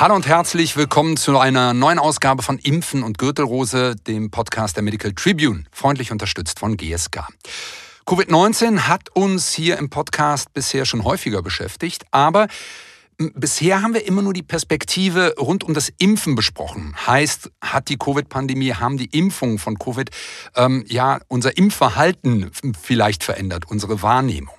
Hallo und herzlich willkommen zu einer neuen Ausgabe von Impfen und Gürtelrose, dem Podcast der Medical Tribune, freundlich unterstützt von GSK. Covid-19 hat uns hier im Podcast bisher schon häufiger beschäftigt, aber Bisher haben wir immer nur die Perspektive rund um das Impfen besprochen. Heißt, hat die Covid-Pandemie, haben die Impfungen von Covid ähm, ja unser Impfverhalten vielleicht verändert, unsere Wahrnehmung.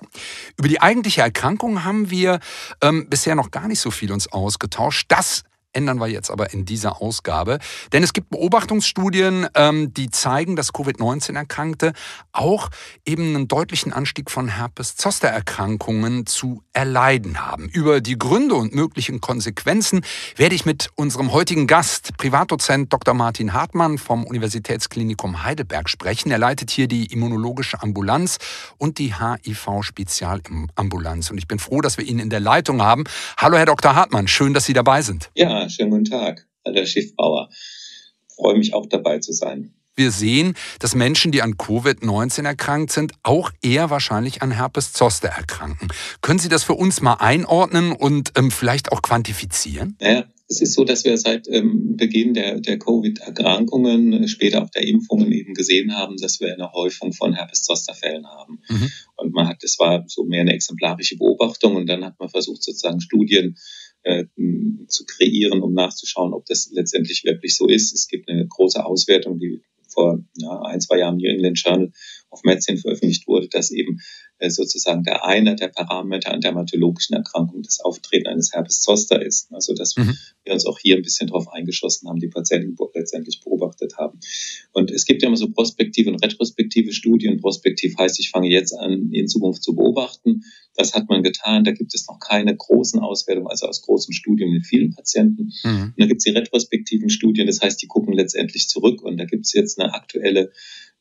Über die eigentliche Erkrankung haben wir ähm, bisher noch gar nicht so viel uns ausgetauscht. Das ändern wir jetzt aber in dieser Ausgabe. Denn es gibt Beobachtungsstudien, ähm, die zeigen, dass Covid-19-Erkrankte auch eben einen deutlichen Anstieg von Herpes-Zoster-Erkrankungen zu erleiden haben. Über die Gründe und möglichen Konsequenzen werde ich mit unserem heutigen Gast, Privatdozent Dr. Martin Hartmann vom Universitätsklinikum Heidelberg sprechen. Er leitet hier die immunologische Ambulanz und die HIV-Spezialambulanz. Und ich bin froh, dass wir ihn in der Leitung haben. Hallo, Herr Dr. Hartmann. Schön, dass Sie dabei sind. Ja, schönen guten Tag, Herr Schiffbauer. Freue mich auch dabei zu sein. Wir sehen, dass Menschen, die an Covid-19 erkrankt sind, auch eher wahrscheinlich an Herpes Zoster erkranken. Können Sie das für uns mal einordnen und ähm, vielleicht auch quantifizieren? Naja, es ist so, dass wir seit ähm, Beginn der, der Covid-Erkrankungen, später auch der Impfungen eben gesehen haben, dass wir eine Häufung von Herpes-Zoster-Fällen haben. Mhm. Und man hat, das war so mehr eine exemplarische Beobachtung und dann hat man versucht, sozusagen Studien äh, zu kreieren, um nachzuschauen, ob das letztendlich wirklich so ist. Es gibt eine große Auswertung, die vor ja, ein, zwei Jahren New England Journal of Medicine veröffentlicht wurde, dass eben äh, sozusagen der eine der Parameter an dermatologischen Erkrankungen das Auftreten eines Herpes Zoster ist. Also dass mhm. wir uns auch hier ein bisschen darauf eingeschossen haben, die Patienten letztendlich beobachtet haben. Und es gibt ja immer so prospektive und retrospektive Studien. Prospektiv heißt, ich fange jetzt an, in Zukunft zu beobachten. Das hat man getan. Da gibt es noch keine großen Auswertungen, also aus großen Studien mit vielen Patienten. Mhm. Und dann gibt es die retrospektiven Studien, das heißt, die gucken letztendlich zurück. Und da gibt es jetzt eine aktuelle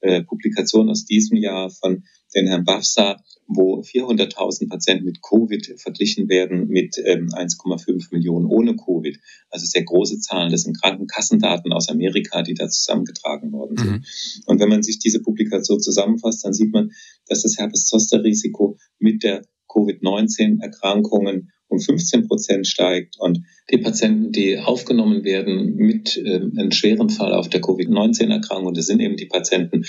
äh, Publikation aus diesem Jahr von den Herrn Bafsa, wo 400.000 Patienten mit Covid verglichen werden mit ähm, 1,5 Millionen ohne Covid. Also sehr große Zahlen. Das sind Krankenkassendaten aus Amerika, die da zusammengetragen worden sind. Mhm. Und wenn man sich diese Publikation zusammenfasst, dann sieht man, dass das Herpes-Zoster-Risiko mit der Covid-19-Erkrankungen um 15 Prozent steigt und die Patienten, die aufgenommen werden mit äh, einem schweren Fall auf der Covid-19-Erkrankung, das sind eben die Patienten,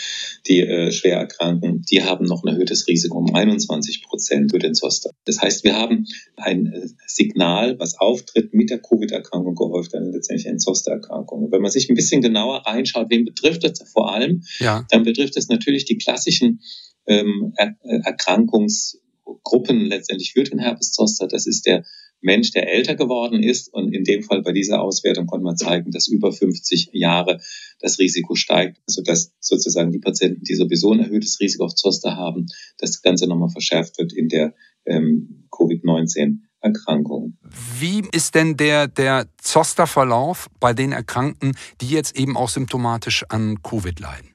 die äh, schwer erkranken, die haben noch ein erhöhtes Risiko um 21 Prozent für den Zoster. Das heißt, wir haben ein äh, Signal, was auftritt mit der Covid-Erkrankung gehäuft, dann letztendlich eine Zoster-Erkrankung. Wenn man sich ein bisschen genauer reinschaut, wen betrifft das vor allem, ja. dann betrifft es natürlich die klassischen ähm, er Erkrankungs- Gruppen letztendlich für den Herpes Zoster. Das ist der Mensch, der älter geworden ist. Und in dem Fall bei dieser Auswertung konnte man zeigen, dass über 50 Jahre das Risiko steigt, sodass sozusagen die Patienten, die sowieso ein erhöhtes Risiko auf Zoster haben, das Ganze nochmal verschärft wird in der ähm, Covid-19. Erkrankung. Wie ist denn der, der Zoster-Verlauf bei den Erkrankten, die jetzt eben auch symptomatisch an Covid leiden?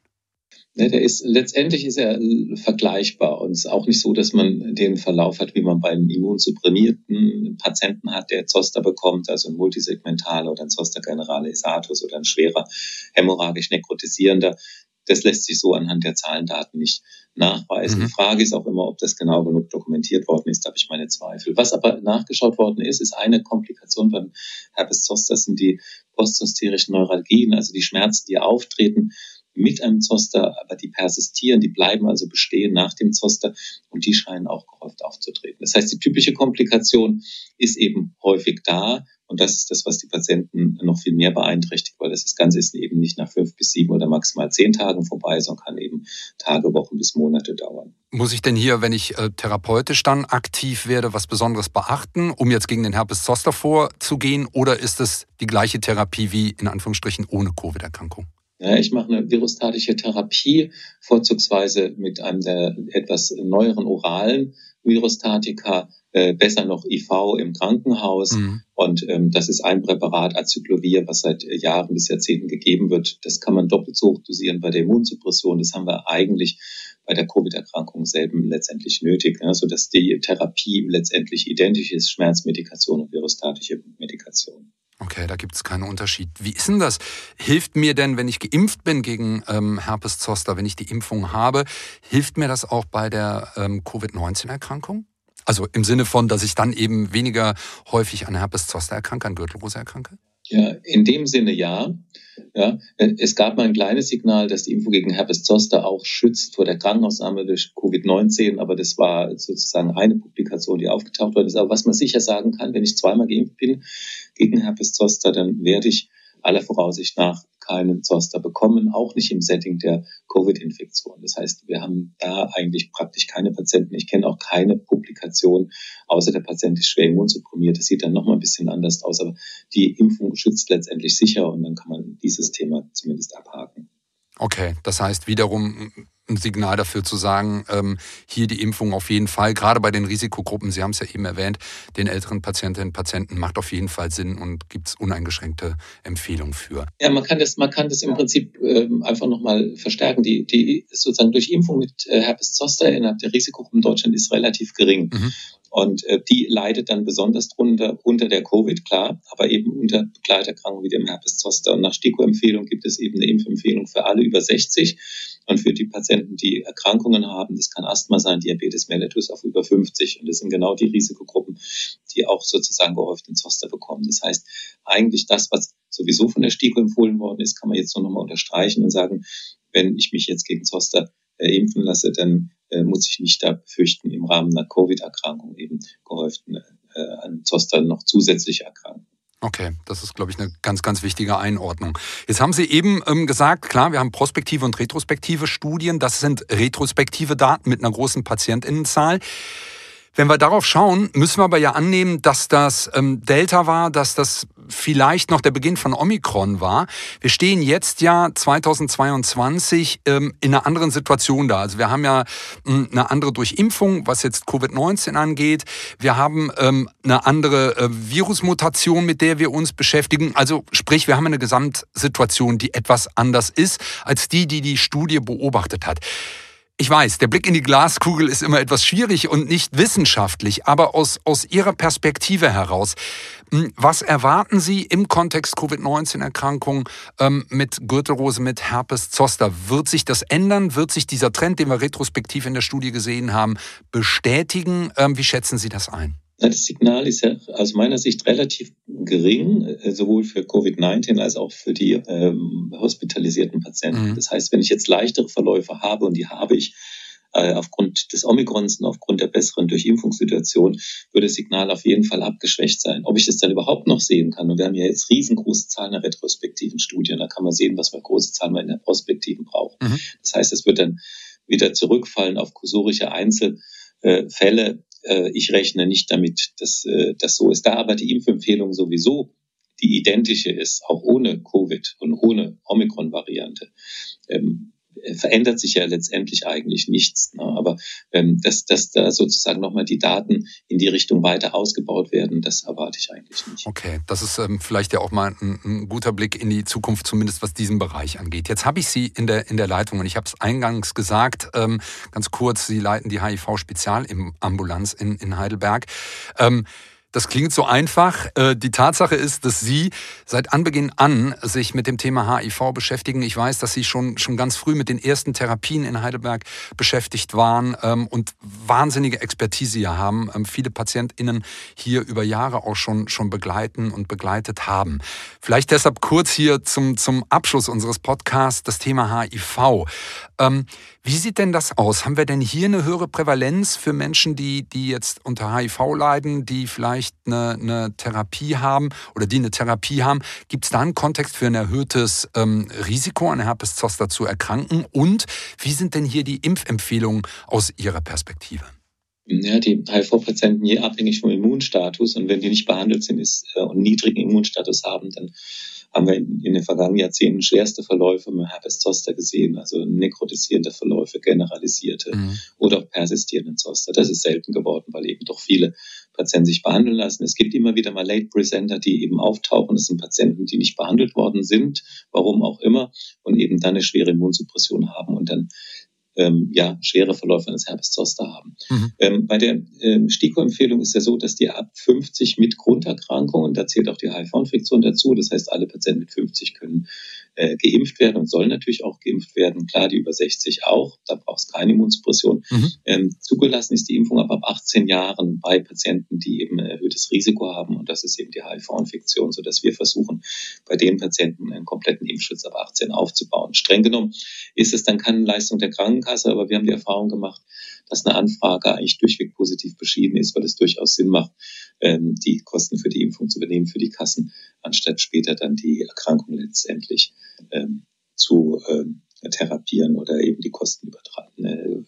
Ne, der ist, letztendlich ist er äh, vergleichbar und es ist auch nicht so, dass man den Verlauf hat, wie man bei einem immunsupprimierten Patienten hat, der Zoster bekommt, also ein multisegmentaler oder ein Zoster generale Isatus oder ein schwerer hämorrhagisch nekrotisierender. Das lässt sich so anhand der Zahlendaten nicht nachweisen. Mhm. Die Frage ist auch immer, ob das genau genug dokumentiert worden ist. Da habe ich meine Zweifel. Was aber nachgeschaut worden ist, ist eine Komplikation beim Herpes Zoster sind die postzosterischen Neuralgien, also die Schmerzen, die auftreten mit einem Zoster, aber die persistieren, die bleiben also bestehen nach dem Zoster und die scheinen auch gehäuft aufzutreten. Das heißt, die typische Komplikation ist eben häufig da und das ist das, was die Patienten noch viel mehr beeinträchtigt, weil das, Ganze ist eben nicht nach fünf bis sieben oder maximal zehn Tagen vorbei, sondern kann eben Tage, Wochen bis Monate dauern. Muss ich denn hier, wenn ich äh, therapeutisch dann aktiv werde, was Besonderes beachten, um jetzt gegen den Herpes Zoster vorzugehen? Oder ist es die gleiche Therapie wie in Anführungsstrichen ohne Covid-Erkrankung? Ja, ich mache eine virostatische Therapie, vorzugsweise mit einem der etwas neueren oralen Virostatika, äh, besser noch IV im Krankenhaus. Mhm. Und ähm, das ist ein Präparat, Acyclovir, was seit Jahren bis Jahrzehnten gegeben wird. Das kann man doppelt so hoch dosieren bei der Immunsuppression. Das haben wir eigentlich bei der Covid-Erkrankung selben letztendlich nötig, ne? sodass die Therapie letztendlich identisch ist, Schmerzmedikation und virostatische Medikation. Okay, da gibt es keinen Unterschied. Wie ist denn das? Hilft mir denn, wenn ich geimpft bin gegen ähm, Herpes Zoster, wenn ich die Impfung habe, hilft mir das auch bei der ähm, Covid-19-Erkrankung? Also im Sinne von, dass ich dann eben weniger häufig an Herpes Zoster erkranke, an Gürtelrose erkranke? Ja, in dem Sinne ja. ja. Es gab mal ein kleines Signal, dass die Impfung gegen Herpes Zoster auch schützt vor der Krankenhausnahme durch Covid-19, aber das war sozusagen eine Publikation, die aufgetaucht worden ist. Aber was man sicher sagen kann, wenn ich zweimal geimpft bin gegen Herpes Zoster, dann werde ich aller Voraussicht nach keinen Zoster bekommen, auch nicht im Setting der Covid-Infektion. Das heißt, wir haben da eigentlich praktisch keine Patienten. Ich kenne auch keine Publikation, außer der Patient ist schwer immunsupprimiert. Das sieht dann nochmal ein bisschen anders aus, aber die Impfung schützt letztendlich sicher und dann kann man dieses Thema zumindest abhaken. Okay, das heißt wiederum ein Signal dafür zu sagen, ähm, hier die Impfung auf jeden Fall, gerade bei den Risikogruppen, Sie haben es ja eben erwähnt, den älteren Patientinnen und Patienten macht auf jeden Fall Sinn und gibt es uneingeschränkte Empfehlungen für. Ja, man kann das, man kann das im Prinzip ähm, einfach nochmal verstärken. Die, die sozusagen durch Impfung mit äh, Herpes Zoster innerhalb der Risikogruppen in Deutschland ist relativ gering. Mhm. Und äh, die leidet dann besonders drunter unter der Covid, klar, aber eben unter Begleiterkrankungen wie dem Herpes Zoster. Und nach STIKO-Empfehlung gibt es eben eine Impfempfehlung für alle über 60 und für die Patienten, die Erkrankungen haben. Das kann Asthma sein, Diabetes mellitus auf über 50. Und das sind genau die Risikogruppen, die auch sozusagen gehäuft den Zoster bekommen. Das heißt, eigentlich das, was sowieso von der STIKO empfohlen worden ist, kann man jetzt nur nochmal unterstreichen und sagen, wenn ich mich jetzt gegen Zoster äh, impfen lasse, dann äh, muss ich nicht da befürchten, im Rahmen einer Covid-Erkrankung eben gehäuften äh, an Zoster noch zusätzlich erkranken. Okay, das ist, glaube ich, eine ganz, ganz wichtige Einordnung. Jetzt haben Sie eben ähm, gesagt, klar, wir haben prospektive und retrospektive Studien. Das sind retrospektive Daten mit einer großen Patientinnenzahl. Wenn wir darauf schauen, müssen wir aber ja annehmen, dass das ähm, Delta war, dass das vielleicht noch der Beginn von Omikron war. Wir stehen jetzt ja 2022 ähm, in einer anderen Situation da. Also wir haben ja ähm, eine andere Durchimpfung, was jetzt Covid-19 angeht. Wir haben ähm, eine andere äh, Virusmutation, mit der wir uns beschäftigen. Also sprich, wir haben eine Gesamtsituation, die etwas anders ist als die, die die Studie beobachtet hat. Ich weiß, der Blick in die Glaskugel ist immer etwas schwierig und nicht wissenschaftlich, aber aus, aus Ihrer Perspektive heraus, was erwarten Sie im Kontext Covid-19-Erkrankung ähm, mit Gürtelrose, mit Herpes Zoster? Wird sich das ändern? Wird sich dieser Trend, den wir retrospektiv in der Studie gesehen haben, bestätigen? Ähm, wie schätzen Sie das ein? Das Signal ist ja aus meiner Sicht relativ gering, äh, sowohl für Covid-19 als auch für die ähm, hospitalisierten Patienten. Mhm. Das heißt, wenn ich jetzt leichtere Verläufe habe, und die habe ich äh, aufgrund des Omikrons und aufgrund der besseren Durchimpfungssituation, würde das Signal auf jeden Fall abgeschwächt sein. Ob ich das dann überhaupt noch sehen kann, und wir haben ja jetzt riesengroße Zahlen in retrospektiven Studien, da kann man sehen, was für große Zahlen man in der Prospektiven braucht. Mhm. Das heißt, es wird dann wieder zurückfallen auf kursorische Einzelfälle, äh, ich rechne nicht damit, dass äh, das so ist. Da aber die Impfempfehlung sowieso die identische ist, auch ohne Covid und ohne Omikron-Variante, ähm, verändert sich ja letztendlich eigentlich nichts. Ne? Aber ähm, dass, dass da sozusagen nochmal die Daten in die Richtung weiter ausgebaut werden, das erwarte ich eigentlich nicht. Okay, das ist ähm, vielleicht ja auch mal ein, ein, guter Blick in die Zukunft, zumindest was diesen Bereich angeht. Jetzt habe ich Sie in der, in der Leitung und ich habe es eingangs gesagt, ähm, ganz kurz, Sie leiten die HIV-Spezialambulanz in, in Heidelberg. Ähm, das klingt so einfach. Äh, die Tatsache ist, dass Sie seit Anbeginn an sich mit dem Thema HIV beschäftigen. Ich weiß, dass Sie schon, schon ganz früh mit den ersten Therapien in Heidelberg beschäftigt waren ähm, und wahnsinnige Expertise hier haben. Ähm, viele PatientInnen hier über Jahre auch schon, schon begleiten und begleitet haben. Vielleicht deshalb kurz hier zum, zum Abschluss unseres Podcasts das Thema HIV. Wie sieht denn das aus? Haben wir denn hier eine höhere Prävalenz für Menschen, die, die jetzt unter HIV leiden, die vielleicht eine, eine Therapie haben oder die eine Therapie haben? Gibt es da einen Kontext für ein erhöhtes ähm, Risiko, an Herpes Zoster zu erkranken? Und wie sind denn hier die Impfempfehlungen aus Ihrer Perspektive? Ja, die HIV-Patienten je abhängig vom Immunstatus und wenn die nicht behandelt sind ist, äh, und niedrigen Immunstatus haben, dann haben wir in, in, den vergangenen Jahrzehnten schwerste Verläufe mit Herpes Zoster gesehen, also nekrotisierende Verläufe, generalisierte mhm. oder auch persistierende Zoster. Das ist selten geworden, weil eben doch viele Patienten sich behandeln lassen. Es gibt immer wieder mal Late Presenter, die eben auftauchen. Das sind Patienten, die nicht behandelt worden sind, warum auch immer, und eben dann eine schwere Immunsuppression haben und dann ähm, ja, schwere Verläufe eines Herpes Zoster haben. Mhm. Ähm, bei der ähm, STIKO-Empfehlung ist ja so, dass die ab 50 mit Grunderkrankungen, da zählt auch die HIV-Infektion dazu, das heißt, alle Patienten mit 50 können äh, geimpft werden und sollen natürlich auch geimpft werden. Klar, die über 60 auch, da braucht es keine Immunsuppression. Mhm. Ähm, zugelassen ist die Impfung aber ab 18 Jahren bei Patienten, die eben ein erhöhtes Risiko haben und das ist eben die HIV-Infektion, sodass wir versuchen, bei den Patienten einen kompletten Impfschutz ab 18 aufzubauen. Streng genommen ist es dann keine Leistung der Krankenkasse, aber wir haben die Erfahrung gemacht, dass eine Anfrage eigentlich durchweg positiv beschieden ist, weil es durchaus Sinn macht, ähm, die Kosten für die Impfung zu übernehmen für die Kassen, anstatt später dann die Erkrankung letztendlich ähm, zu ähm, therapieren oder eben die Kosten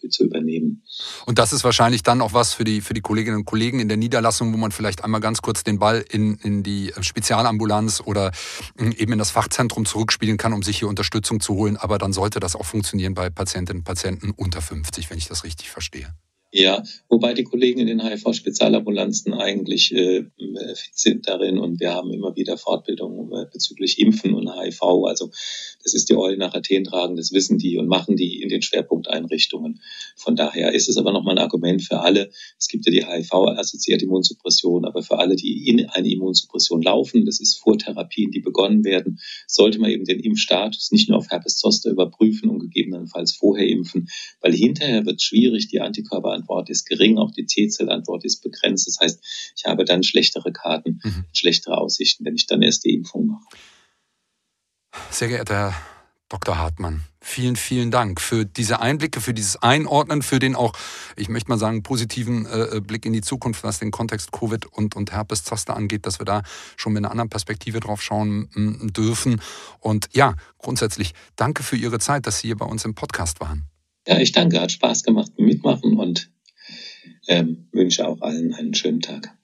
äh, zu übernehmen. Und das ist wahrscheinlich dann auch was für die, für die Kolleginnen und Kollegen in der Niederlassung, wo man vielleicht einmal ganz kurz den Ball in, in die Spezialambulanz oder eben in das Fachzentrum zurückspielen kann, um sich hier Unterstützung zu holen. Aber dann sollte das auch funktionieren bei Patientinnen und Patienten unter 50, wenn ich das richtig verstehe. Ja, wobei die Kollegen in den HIV-Spezialambulanzen eigentlich äh, fit sind darin und wir haben immer wieder Fortbildungen äh, bezüglich Impfen und HIV. Also das ist die Eulen nach Athen tragen, das wissen die und machen die in den Schwerpunkteinrichtungen. Von daher ist es aber nochmal ein Argument für alle. Es gibt ja die HIV-assoziierte Immunsuppression, aber für alle, die in eine Immunsuppression laufen, das ist Vortherapien, die begonnen werden, sollte man eben den Impfstatus nicht nur auf Herpes Zoster überprüfen und gegebenenfalls vorher impfen, weil hinterher wird es schwierig, die Antikörper Antwort ist gering, auch die T-Zellantwort ist begrenzt. Das heißt, ich habe dann schlechtere Karten, mhm. schlechtere Aussichten, wenn ich dann erst die Impfung mache. Sehr geehrter Herr Dr. Hartmann, vielen, vielen Dank für diese Einblicke, für dieses Einordnen, für den auch, ich möchte mal sagen, positiven äh, äh Blick in die Zukunft, was den Kontext Covid und, und Herpes Zoster angeht, dass wir da schon mit einer anderen Perspektive drauf schauen dürfen. Und ja, grundsätzlich danke für Ihre Zeit, dass Sie hier bei uns im Podcast waren. Ja, ich danke, hat Spaß gemacht, mitmachen und ähm, wünsche auch allen einen schönen Tag.